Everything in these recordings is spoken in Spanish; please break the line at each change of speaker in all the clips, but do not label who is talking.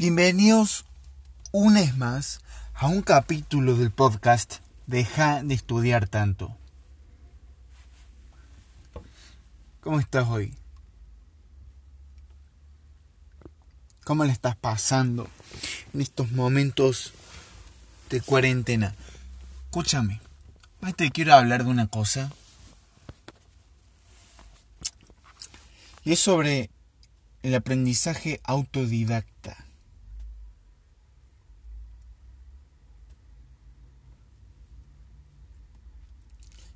Bienvenidos un vez más a un capítulo del podcast Deja de estudiar tanto. ¿Cómo estás hoy? ¿Cómo le estás pasando en estos momentos de cuarentena? Escúchame, hoy te quiero hablar de una cosa. Y es sobre el aprendizaje autodidacta.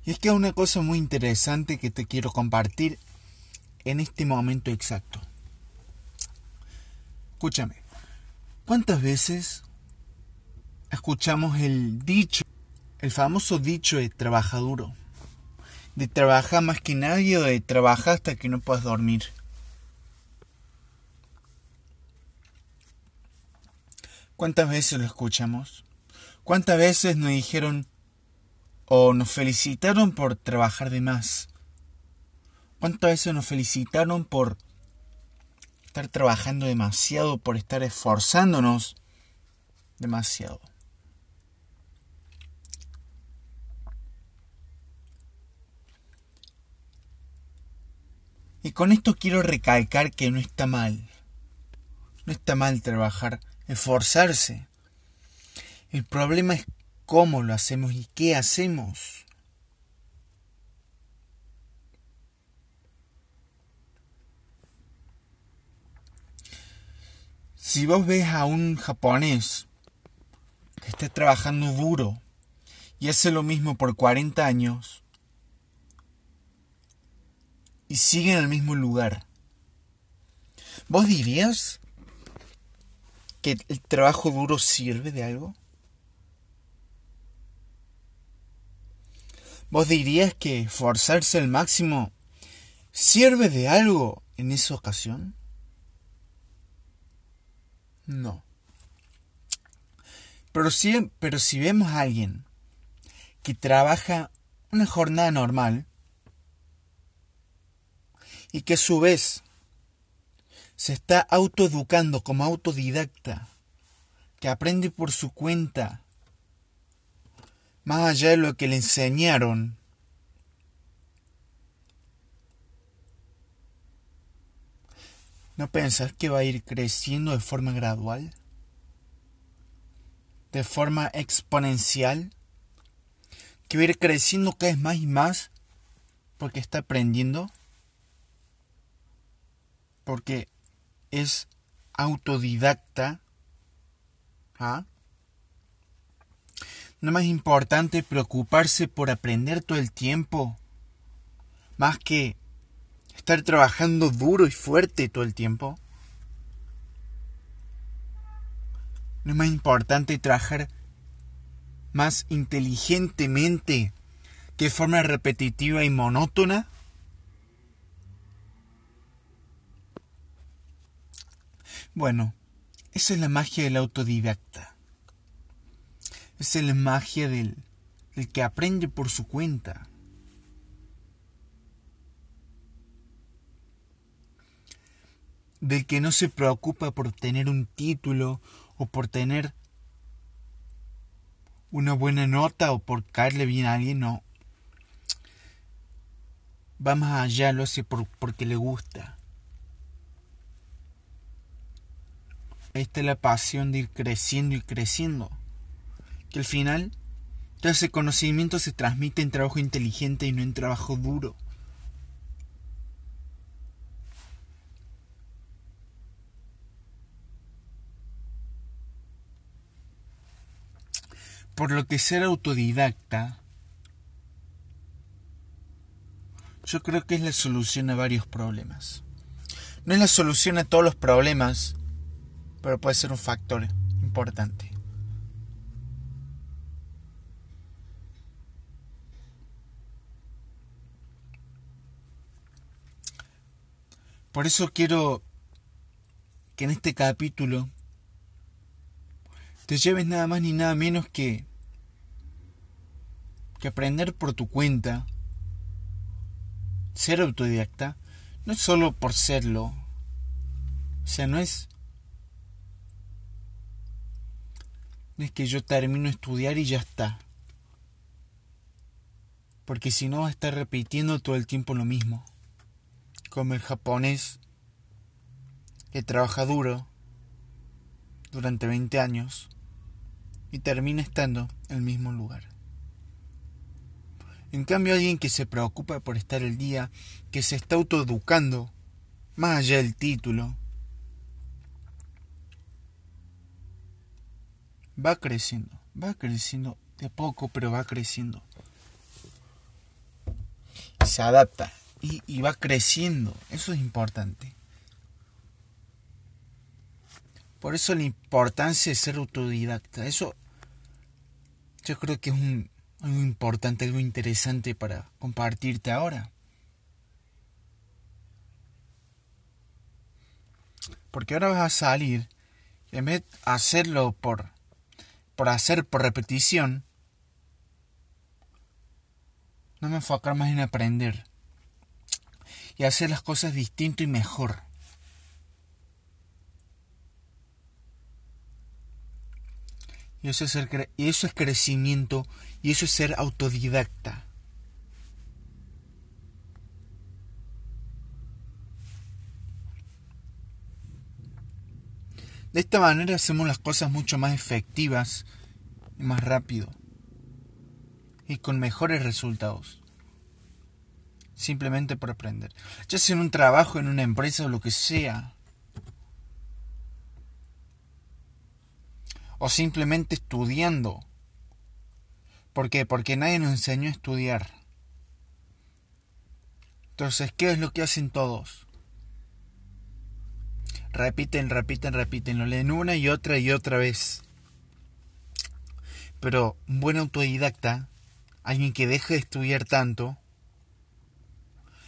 Y es que hay una cosa muy interesante que te quiero compartir en este momento exacto. Escúchame, ¿cuántas veces escuchamos el dicho, el famoso dicho de trabaja duro? De trabajar más que nadie o de trabajar hasta que no puedas dormir. ¿Cuántas veces lo escuchamos? ¿Cuántas veces nos dijeron o nos felicitaron por trabajar de más? ¿Cuántas veces nos felicitaron por estar trabajando demasiado, por estar esforzándonos demasiado? Y con esto quiero recalcar que no está mal. No está mal trabajar, esforzarse. El problema es cómo lo hacemos y qué hacemos. Si vos ves a un japonés que está trabajando duro y hace lo mismo por 40 años y sigue en el mismo lugar, ¿vos dirías que el trabajo duro sirve de algo? ¿Vos dirías que esforzarse al máximo sirve de algo en esa ocasión? No. Pero si, pero si vemos a alguien que trabaja una jornada normal y que a su vez se está autoeducando como autodidacta, que aprende por su cuenta, más allá de lo que le enseñaron, ¿no pensás que va a ir creciendo de forma gradual? ¿De forma exponencial? ¿Que va a ir creciendo cada vez más y más porque está aprendiendo? Porque es autodidacta. ¿Ah? ¿No es más importante preocuparse por aprender todo el tiempo? Más que estar trabajando duro y fuerte todo el tiempo. ¿No es más importante trabajar más inteligentemente que de forma repetitiva y monótona? Bueno, esa es la magia del autodidacta. Es la magia del, del que aprende por su cuenta. Del que no se preocupa por tener un título o por tener una buena nota o por caerle bien a alguien, no. Va más allá, lo hace por, porque le gusta. Esta es la pasión de ir creciendo y creciendo. Que al final todo ese conocimiento se transmite en trabajo inteligente y no en trabajo duro. Por lo que ser autodidacta, yo creo que es la solución a varios problemas. No es la solución a todos los problemas, pero puede ser un factor importante. Por eso quiero que en este capítulo te lleves nada más ni nada menos que que aprender por tu cuenta, ser autodidacta, no es solo por serlo, o sea, no es no es que yo termino estudiar y ya está. Porque si no, va a estar repitiendo todo el tiempo lo mismo. Como el japonés que trabaja duro durante 20 años y termina estando en el mismo lugar. En cambio, alguien que se preocupa por estar el día, que se está autoeducando, más allá del título, va creciendo, va creciendo de poco, pero va creciendo. Se adapta y, y va creciendo, eso es importante. Por eso la importancia de ser autodidacta, eso yo creo que es un, algo importante, algo interesante para compartirte ahora. Porque ahora vas a salir y en vez de hacerlo por por hacer por repetición, no me enfocar más en aprender y hacer las cosas distinto y mejor. Y eso, es y eso es crecimiento y eso es ser autodidacta. De esta manera hacemos las cosas mucho más efectivas y más rápido. Y con mejores resultados. Simplemente por aprender. Ya sea en un trabajo, en una empresa o lo que sea. O simplemente estudiando. ¿Por qué? Porque nadie nos enseñó a estudiar. Entonces, ¿qué es lo que hacen todos? repiten, repiten, repiten, lo leen una y otra y otra vez. Pero un buen autodidacta, alguien que deje de estudiar tanto,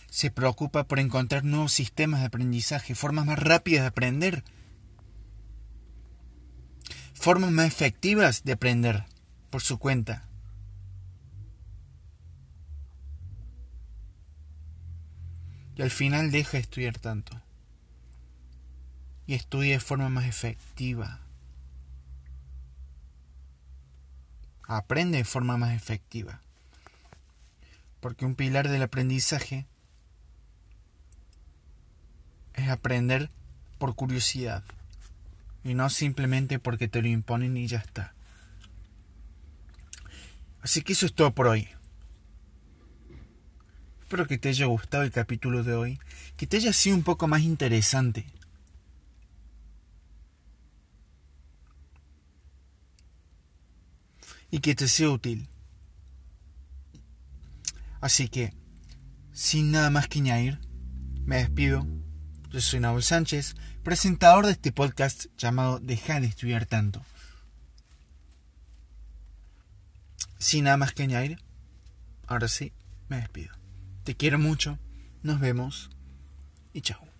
se preocupa por encontrar nuevos sistemas de aprendizaje, formas más rápidas de aprender, formas más efectivas de aprender por su cuenta. Y al final deja de estudiar tanto y estudie de forma más efectiva. Aprende de forma más efectiva. Porque un pilar del aprendizaje es aprender por curiosidad y no simplemente porque te lo imponen y ya está. Así que eso es todo por hoy. Espero que te haya gustado el capítulo de hoy, que te haya sido un poco más interesante. y que te sea útil. Así que, sin nada más que añadir, me despido. Yo soy Nahuel Sánchez, presentador de este podcast llamado Deja de estudiar tanto. Sin nada más que añadir, ahora sí, me despido. Te quiero mucho, nos vemos y chao.